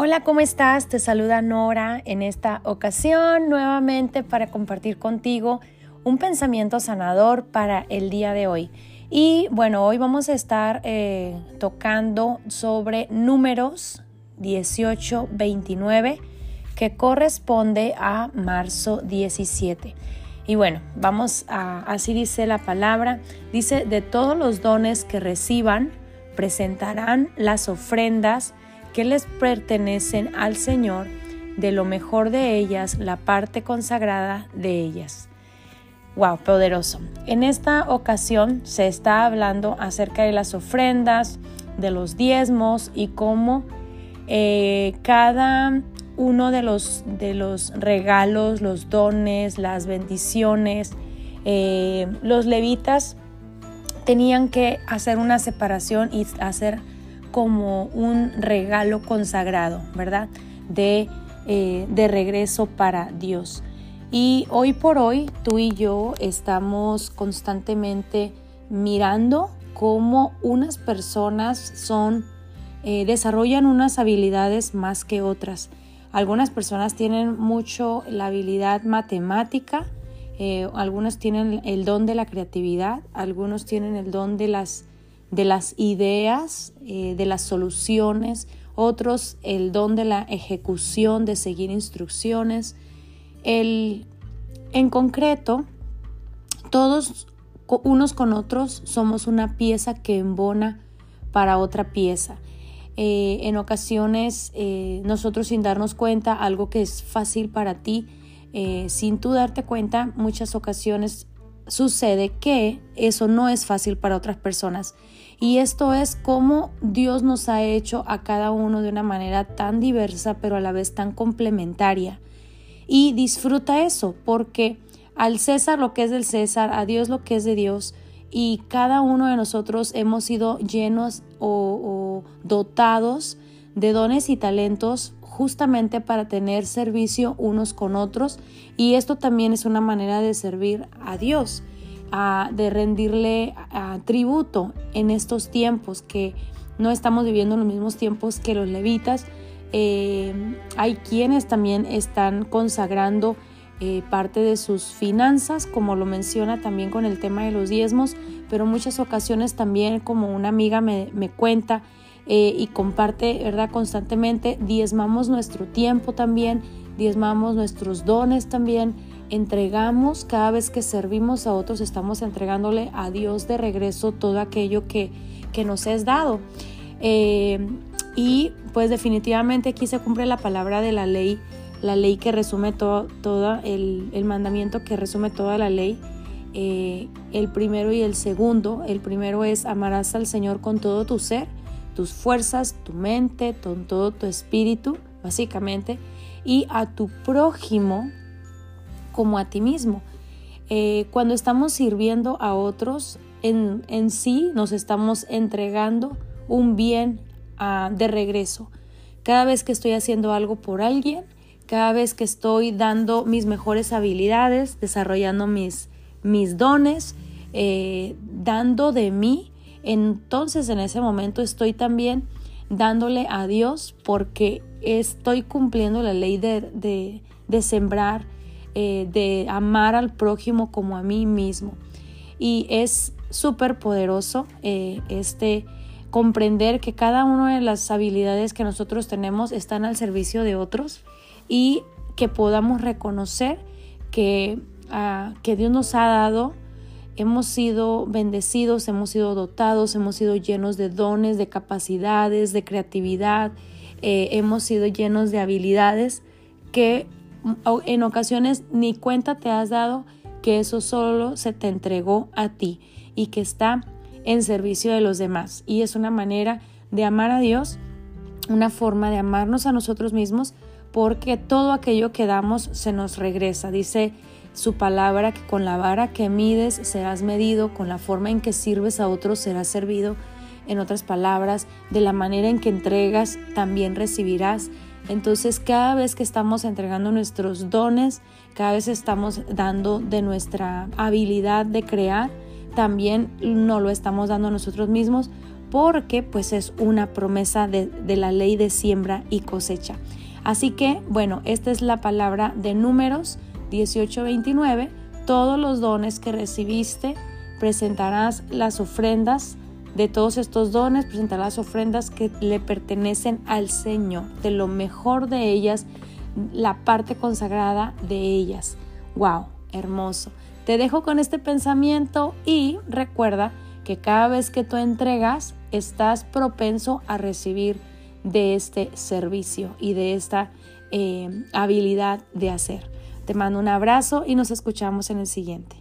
Hola, ¿cómo estás? Te saluda Nora en esta ocasión nuevamente para compartir contigo un pensamiento sanador para el día de hoy. Y bueno, hoy vamos a estar eh, tocando sobre números 18-29 que corresponde a marzo 17. Y bueno, vamos a, así dice la palabra, dice, de todos los dones que reciban, presentarán las ofrendas que les pertenecen al Señor, de lo mejor de ellas, la parte consagrada de ellas. Wow, poderoso. En esta ocasión se está hablando acerca de las ofrendas, de los diezmos y cómo eh, cada uno de los, de los regalos, los dones, las bendiciones, eh, los levitas tenían que hacer una separación y hacer como un regalo consagrado, ¿verdad? De, eh, de regreso para Dios. Y hoy por hoy tú y yo estamos constantemente mirando cómo unas personas son, eh, desarrollan unas habilidades más que otras. Algunas personas tienen mucho la habilidad matemática, eh, algunos tienen el don de la creatividad, algunos tienen el don de las de las ideas, eh, de las soluciones, otros el don de la ejecución, de seguir instrucciones. El, en concreto, todos unos con otros somos una pieza que embona para otra pieza. Eh, en ocasiones eh, nosotros sin darnos cuenta, algo que es fácil para ti, sin tú darte cuenta, muchas ocasiones sucede que eso no es fácil para otras personas. Y esto es como Dios nos ha hecho a cada uno de una manera tan diversa, pero a la vez tan complementaria. Y disfruta eso, porque al César lo que es del César, a Dios lo que es de Dios, y cada uno de nosotros hemos sido llenos o, o dotados de dones y talentos justamente para tener servicio unos con otros y esto también es una manera de servir a Dios, de rendirle tributo en estos tiempos que no estamos viviendo los mismos tiempos que los levitas. Eh, hay quienes también están consagrando eh, parte de sus finanzas, como lo menciona también con el tema de los diezmos, pero muchas ocasiones también, como una amiga me, me cuenta, eh, y comparte, ¿verdad? Constantemente, diezmamos nuestro tiempo también, diezmamos nuestros dones también, entregamos cada vez que servimos a otros, estamos entregándole a Dios de regreso todo aquello que, que nos es dado. Eh, y pues definitivamente aquí se cumple la palabra de la ley, la ley que resume todo, el, el mandamiento que resume toda la ley. Eh, el primero y el segundo. El primero es amarás al Señor con todo tu ser tus fuerzas, tu mente, todo tu espíritu, básicamente, y a tu prójimo como a ti mismo. Eh, cuando estamos sirviendo a otros, en, en, sí nos estamos entregando un bien ah, de regreso. Cada vez que estoy haciendo algo por alguien, cada vez que estoy dando mis mejores habilidades, desarrollando mis, mis dones, eh, dando de mí, entonces en ese momento estoy también dándole a Dios porque estoy cumpliendo la ley de, sembrar, eh, de amar al prójimo como a mí mismo. Y es súper poderoso eh, este comprender que cada una de las habilidades que nosotros tenemos están al servicio de otros y que podamos reconocer que, ah, que Dios nos ha dado hemos sido bendecidos, hemos sido dotados, hemos sido llenos de dones, de capacidades, de creatividad, eh, hemos sido llenos de habilidades que en ocasiones ni cuenta te has dado que eso solo se te entregó a ti y que está en servicio de los demás. Y es una manera de amar a Dios, una forma de amarnos a nosotros mismos, porque todo aquello que damos se nos regresa. Dice su palabra que con la vara que mides serás medido, con la forma en que sirves a otros serás servido. En otras palabras, de la manera en que entregas también recibirás. Entonces cada vez que estamos entregando nuestros dones, cada vez estamos dando de nuestra habilidad de crear, también no lo estamos dando a nosotros mismos porque pues es una promesa de, de la ley de siembra y cosecha. Así que, bueno, esta es la palabra de números 18:29. Todos los dones que recibiste, presentarás las ofrendas de todos estos dones, presentarás ofrendas que le pertenecen al Señor, de lo mejor de ellas, la parte consagrada de ellas. ¡Wow! Hermoso. Te dejo con este pensamiento y recuerda que cada vez que tú entregas, estás propenso a recibir de este servicio y de esta eh, habilidad de hacer. Te mando un abrazo y nos escuchamos en el siguiente.